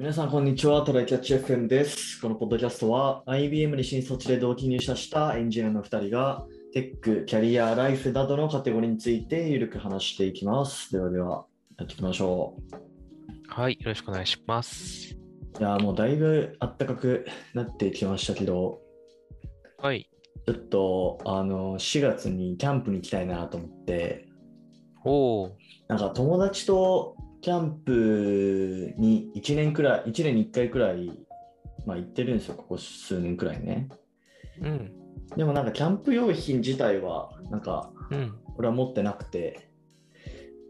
皆さん、こんにちは。トライキャッチ FM です。このポッドキャストは IBM に新卒で同期入社したエンジニアの2人がテック、キャリア、ライフなどのカテゴリーについてゆるく話していきます。ではでは、やっていきましょはい、よろしくお願いします。う。いやー、もうだいぶ暖かくなってきましたけど、はい。ちょっとあの4月にキャンプに行きたいなと思って、おー、なんか友達とキャンプに1年くらい、1年に1回くらい、まあ行ってるんですよ、ここ数年くらいね。うん、でもなんかキャンプ用品自体は、なんかうん。俺は持ってなくて、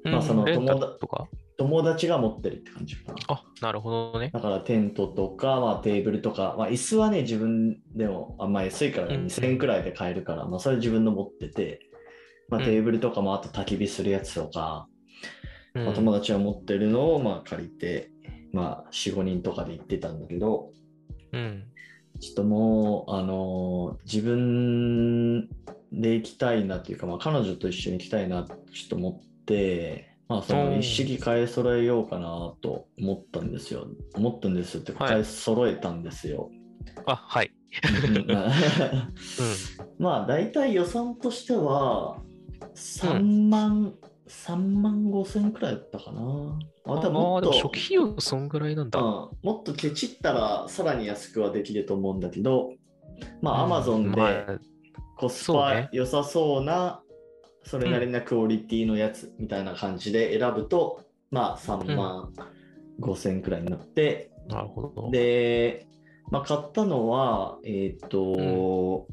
うん。まあその友達とか？友達が持ってるって感じかな。あ、なるほどね。だからテントとか、まあ、テーブルとか、まあ、椅子はね、自分でもあんまり安いからうん。2000円くらいで買えるから、まあ、それ自分の持ってて、まあ、うん。テーブルとかもあと焚き火するやつとか、うんまあ、友達が持ってるのをまあ借りて、まあ、4、5人とかで行ってたんだけど、うん。ちょっともう、あのー自分で行きたいなっていうか、まあ、彼女と一緒に行きたいなってちょっと思って、まあ、そのうん一式買い揃えようかなと思ったんですよ。思ったんですよって買い揃えたんですよ。あ、はい。あう まあ、大体予算としては、3万、3万5千くらいだったかな。ん。あ、あ多分もっと初期費用そんぐらいなんだ。うん、もっとケチったらさらに安くはできると思うんだけど、まあ、アうんマゾンまであコスパ良さそうな、それなりなクオリティのやつみたいな感じで選ぶと、まあ、3万5千くらいになって、なるほど。で、まあ、買ったのは、えっ、と、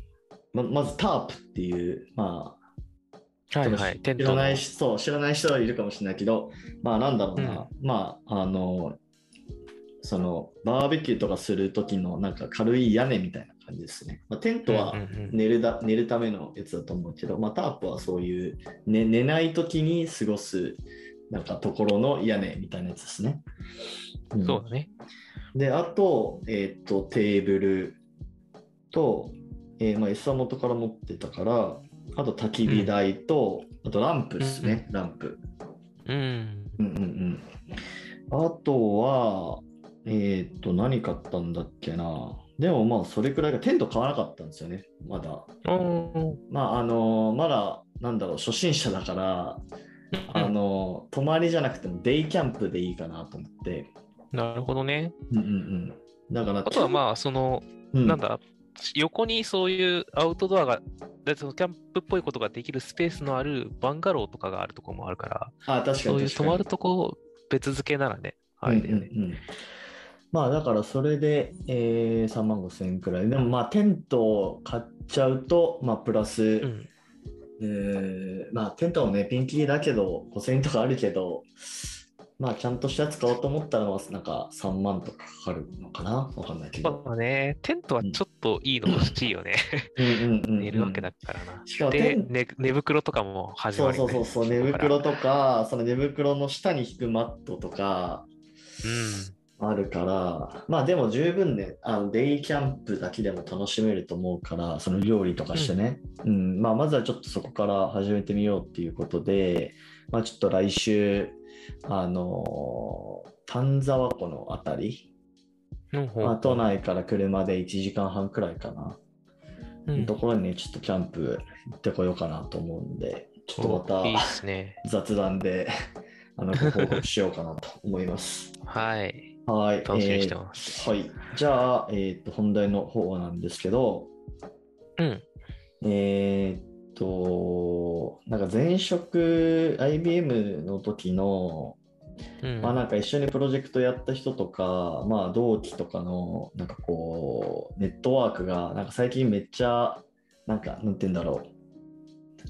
ままずタープっていう、まあ、はいはい。知らないしそう知らない人はいるかもしれないけど、まあなんだろうな、まああの、そのバーベキューとかする時のなんか軽い屋根みたいな感じですね。まあ、テントはうんうんうん寝るだ、寝るためのやつだと思うけど、まあ、タープはそういう、ね、寝ない時に過ごすなんかところの屋根みたいなやつですね。うんそうだね。で、あと、えっ、と、テーブルと、えーまあ、椅子は元から持ってたから、あと焚き火台と、あとランプですね、ランプ。うん。うんうんうん。あとは、えっ、と、何買ったんだっけな。でもまあ、それくらいが、テント買わなかったんですよね、まだ。まあ、あのまだ、なんだろう、初心者だから、あの泊まりじゃなくてもデイキャンプでいいかなと思って。なるほどね。うんうんうん。だから、あとはまあ、その、あ、なんだ、横にそういうアウトドアが、でそのキャンプっぽいことができるスペースのあるバンガローとかがあるところもあるから、あ、確かにそういう泊まるとこ別付けならね、あれだよね。うんうんうんまあだからそれで、えー、3万5千円くらい。でもまあテントを買っちゃうと、まあプラス、うんえーまあテントもね、ピンキリだけど、5000円とかあるけど、まあちゃんとしたやつ買おうと思ったら、まあなんか3万とかかかるのかな？わかんないけど。まあね、テントはちょっといいの欲しいよね。うん。うんうんうん寝るわけだからな。しかもテで、ン寝寝袋とかも始そうまりそうそう。そう、寝袋とか、その寝袋の下に引くマットとか、あるから、まあでも十分ね、あのデイキャンプだけでも楽しめると思うから、その料理とかしてね、うんまあ、まずはちょっとそこから始めてみようっていうことで、まあ、ちょっと来週、あのー丹沢湖のあたり、うん。まあ、都内から車で1時間半くらいかな、うんところにね、ちょっとキャンプ行ってこようかなと思うんで、ちょっとまたいいね。雑談であのご報告しようかなと思います。はい。はい。楽しみにしてえーます。はい。じゃあ、えっ、と、本題の方なんですけど、うん。えっ、と、なんか前職 IBM の時の、うんまあなんか一緒にプロジェクトやった人とか、まあ同期とかの、なんかこう、ネットワークが、なんか最近めっちゃ、なんか、なんて言うんだろ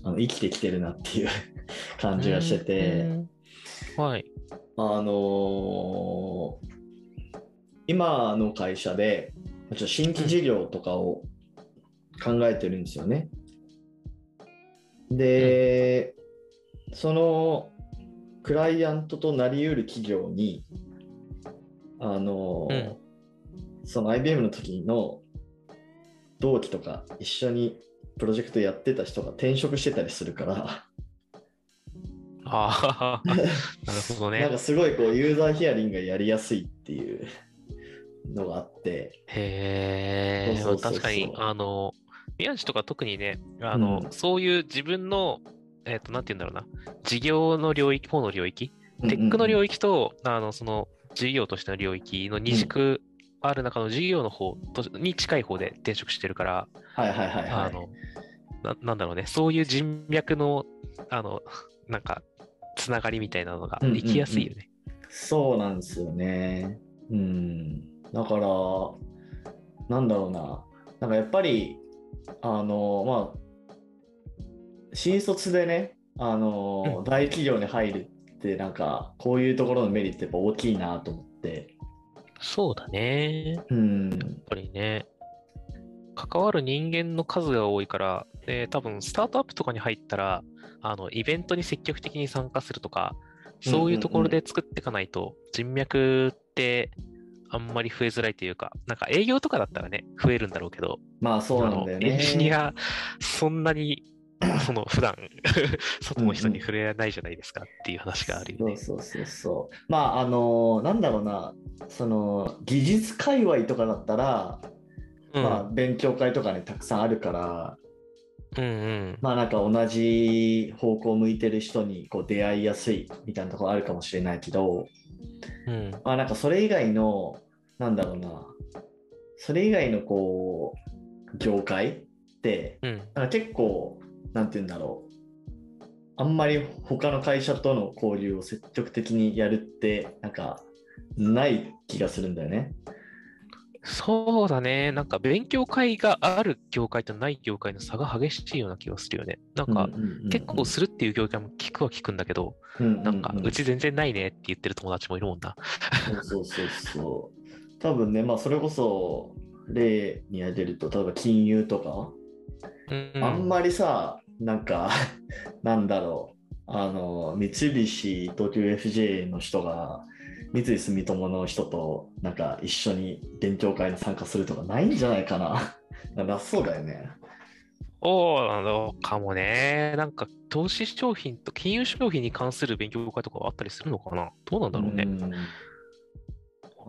う、あの生きてきてるなっていう 感じがしてて、うんはい。あのー今の会社で、ちょっと新規事業とかを考えてるんですよね。で、そのクライアントとなりうる企業に、あのーその IBM の時の同期とか一緒にプロジェクトやってた人が転職してたりするから、ああ、なるほどね。なんかすごいこうユーザーヒアリングがやりやすいっていうのがあって。へえ、確かに、あの、宮地とか特にね、あの、うんそういう自分の、えっ、と、なんて言うんだろうな、事業の領域、方の領域、テックの領域。域と、あの、その、事業としての領域の二軸ある中の事業の方とに近い方で転職してるから、はいはいはいはい。あのな、なんだろうね、そういう人脈の、あの、なんか、つながりみたいなのがうんうんうん行きやすいよね。そうなんですよね。うん。だから、なんだろうな。なんかやっぱり、あの、まあ、新卒でね、あの、うん大企業に入るって、なんか、こういうところのメリットやっぱ大きいなと思って。そうだね。やっうん。ぱりね、関わる人間の数が多いから、で、多分スタートアップとかに入ったら、あの、イベントに積極的に参加するとか、そういうところで作っていかないと、人脈ってあんまり増えづらいというか、なんか営業とかだったらね、増えるんだろうけど、まあそうなんだよね。エンジニア、そんなに、その普段外の人に触れないじゃないですかっていう話があるよね。そうそうそうそう。まあ、あの、なんだろうな、その、技術界隈とかだったら、うん、まあ、勉強会とかね、たくさんあるから、うんうん。まあなんか同じ方向を向いてる人にこう出会いやすいみたいなところあるかもしれないけど、うん。まあなんかそれ以外の、なんだろうな、それ以外のこう、業界って、うん。なんか結構、なんて言うんだろう、あんまり他の会社との交流を積極的にやるって、なんか、ない気がするんだよね。そうだね。なんか勉強会がある業界とない業界の差が激しいような気がするよね。なんか、結構するっていう業界も聞くは聞くんだけど、なんか、うち全然ないねって言ってる友達もいるもんな。そうそうそう。多分ね、まあそれこそ例に挙げると、例えば金融とか、うん、あんまりさ、なんか、なんだろう、あの、三菱東京 FJ の人が、三井住友の人となんか一緒に勉強会に参加するとかないんじゃないかな。なそうだよね。そうなのかもね。なんか、投資商品と金融商品に関する勉強会とかはあったりするのかな？どうなんだろうね。ん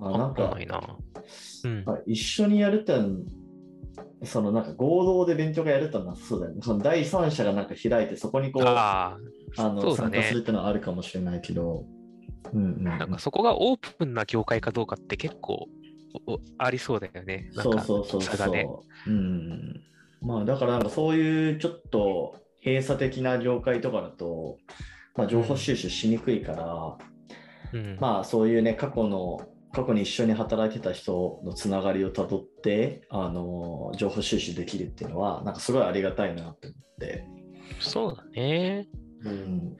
あなんわかないな。うん。あ一緒にやるってそのなんか合同で勉強会やるってのはそうだよね。その第三者がなんか開いてそこにこうあの、ね参加するってのはあるかもしれないけど、うんうんうん、なんかそこがオープンな業界かどうかって結構ありそうだよね。なんかそうそうそうそう。うん。まあだからなんかそういうちょっと閉鎖的な業界とかだと、まあ、情報収集しにくいから、うん、まあそういうね、過去の、過去に一緒に働いてた人のつながりをたどって、あの、情報収集できるっていうのは、なんかすごいありがたいなって思って。そうだね。うん。やっ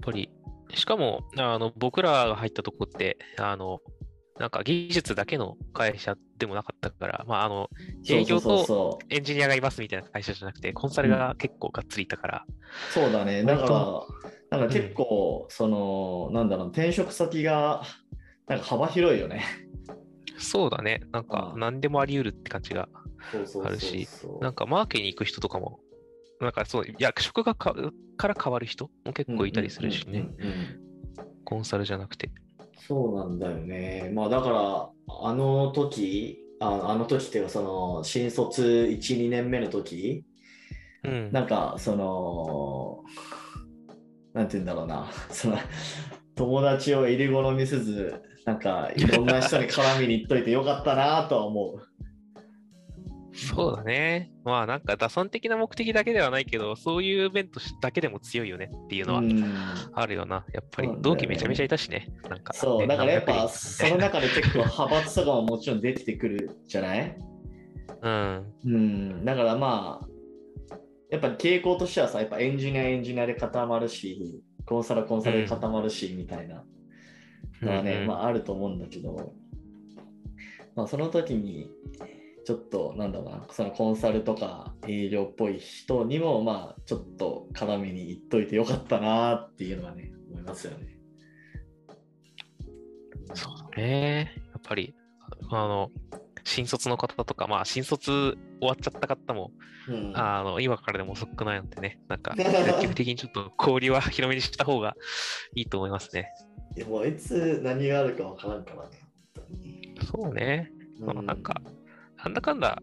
ぱり、しかも、あの、僕らが入ったとこって、あの、なんか技術だけの会社でもなかったから、まあ、あの、営業とエンジニアがいますみたいな会社じゃなくて、コンサルが結構がっつりいたから、そうだね。だ割から、なんか結構、その、なんだろう、転職先が、なんか幅広いよね。そうだね。なんかう、ん何でもあり得るって感じが。あるしなんか、マーケに行く人とかも、なんかそう、役職がかから変わる人も結構いたりするしね。コンサルじゃなくて。そうなんだよね。まあだから、あの時、ああの時っていうか、その、新卒1、2年目の時、うん。なんか、その、なんて言うんだろうな、その、友達を入り好みせず、なんか、いろんな人に絡みに行っといてよかったなとは思う。そうだね。まあなんか打算的な目的だけではないけど、そういう面としだけでも強いよねっていうのはうん。あるよな。やっぱり同期めちゃめちゃいたしね。なんか、そう、ねだからやっぱ、その中で結構派閥とかももちろん出てくるじゃない？なうん、だからまあ、やっぱり傾向としてはさ、やっぱエンジニアエンジニアで固まるし、コンサルコンサルで固まるし、みたいな。うん。のはね、うんうん。まああると思うんだけど、まあその時に、ちょっとなんだろうな、そのコンサルとか営業っぽい人にも、まあちょっと絡みに行っといてよかったなっていうのはね、思いますよね。そうだね。やっぱり、あの、新卒の方とか、まあ新卒終わっちゃった方も、うんあの、今からでも遅くないのでね、なんか、積極的にちょっと交流は広めにした方がいいと思いますね。いやもういつ何があるかわからんからね。そうね。まあ、なんか、なんだかんだ、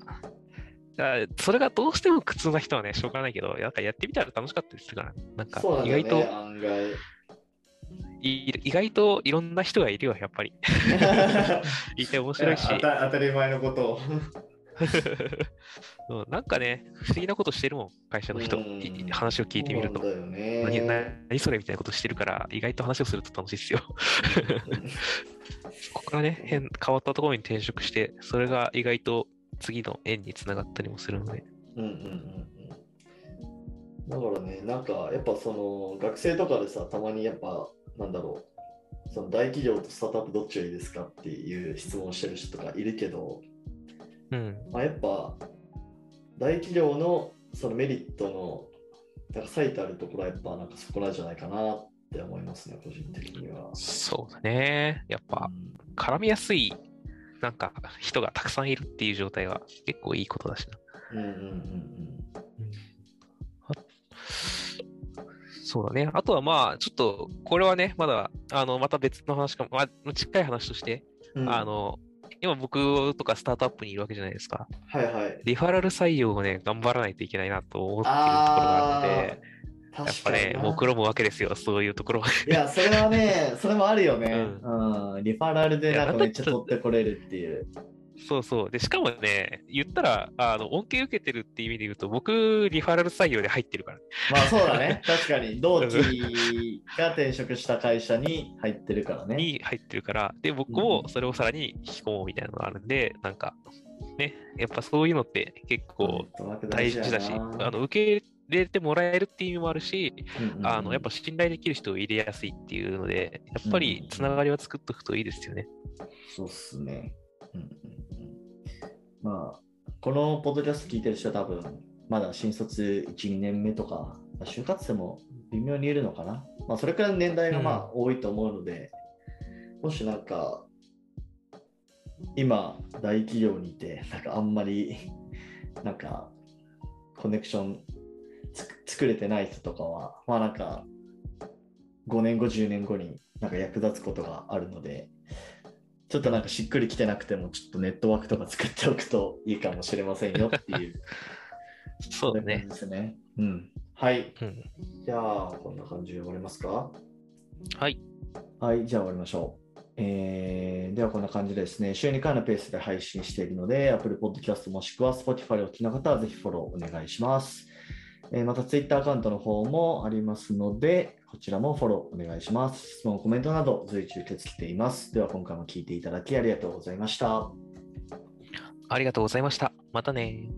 それがどうしても苦痛な人はね、しょうがないけど、なんかやってみたら楽しかったりするから、なんか意外と、ね、意外といろんな人がいるよ、やっぱり。いて面白いし。当たり前のことを。なんかね、不思議なことしてるもん、会社の人。話を聞いてみると。ね、何何それみたいなことしてるから、意外と話をすると楽しいですよ。ここからね変、変わったところに転職して、それが意外と次の縁につながったりもするので。うんうんうんうん。だからね、なんかやっぱその学生とかでさ、たまにやっぱなんだろう、その大企業とスタートアップどっちがいいですかっていう質問してる人とかいるけど、うんまあ、やっぱ大企業のそのメリットのなんか最たるところはやっぱなんかそこなんじゃないかなって思いますね、個人的には。そうだね。やっぱ、絡みやすいなんか人がたくさんいるっていう状態は結構いいことだしな。うんうんうんうん。そうだね。あとはまあ、ちょっと、これはね、まだ、あの、また別の話かも、まあ、近い話として、うん、あの、今僕とかスタートアップにいるわけじゃないですか。はいはい。リファラル採用をね、頑張らないといけないなと思っているところがあって、やっぱね、目論むわけですよ、そういうところは。いや、それはね、それもあるよね。うん、うん、リファラルでなんかめっちゃ取ってこれるっていう。そうそう。で、しかもね、言ったら、あの、恩恵受けてるっていう意味で言うと、僕、リファラル採用で入ってるから。まあそうだね。確かに。同期が転職した会社に入ってるからね。に入ってるから。で、僕もそれをさらに引き込もうみたいなのがあるんで、なんか、ね、やっぱそういうのって結構大事だし、あの受け入れてもらえるっていう意味もあるし、うんうん、あのやっぱ信頼できる人を入れやすいっていうので、やっぱりつながりは作っておくといいですよね。そうっすね。うんうんまあ、このポッドキャスト聞いてる人は多分、まだ新卒1、2年目とか、就活生も微妙にいるのかな。まあ、それくらいの年代がまあ多いと思うので、うん、もしなんか、今、大企業にいて、なんかあんまり、なんか、コネクション作れてない人とかは、まあなんか、5年後、10年後になんか役立つことがあるので、ちょっとなんかしっくりきてなくても、ちょっとネットワークとか作っておくといいかもしれませんよっていう。そうだね。ですね。うん。はい。うん、じゃあ、こんな感じで終わりますか？はい。はい、じゃあ終わりましょう。えー、ではこんな感じでですね、週2回のペースで配信しているので、Apple Podcast もしくは Spotify をお聞きの方はぜひフォローお願いします。えー、また Twitter アカウントの方もありますので、こちらもフォローお願いします。質問、コメントなど随時受け付けています。では今回も聞いていただきありがとうございました。ありがとうございました。またね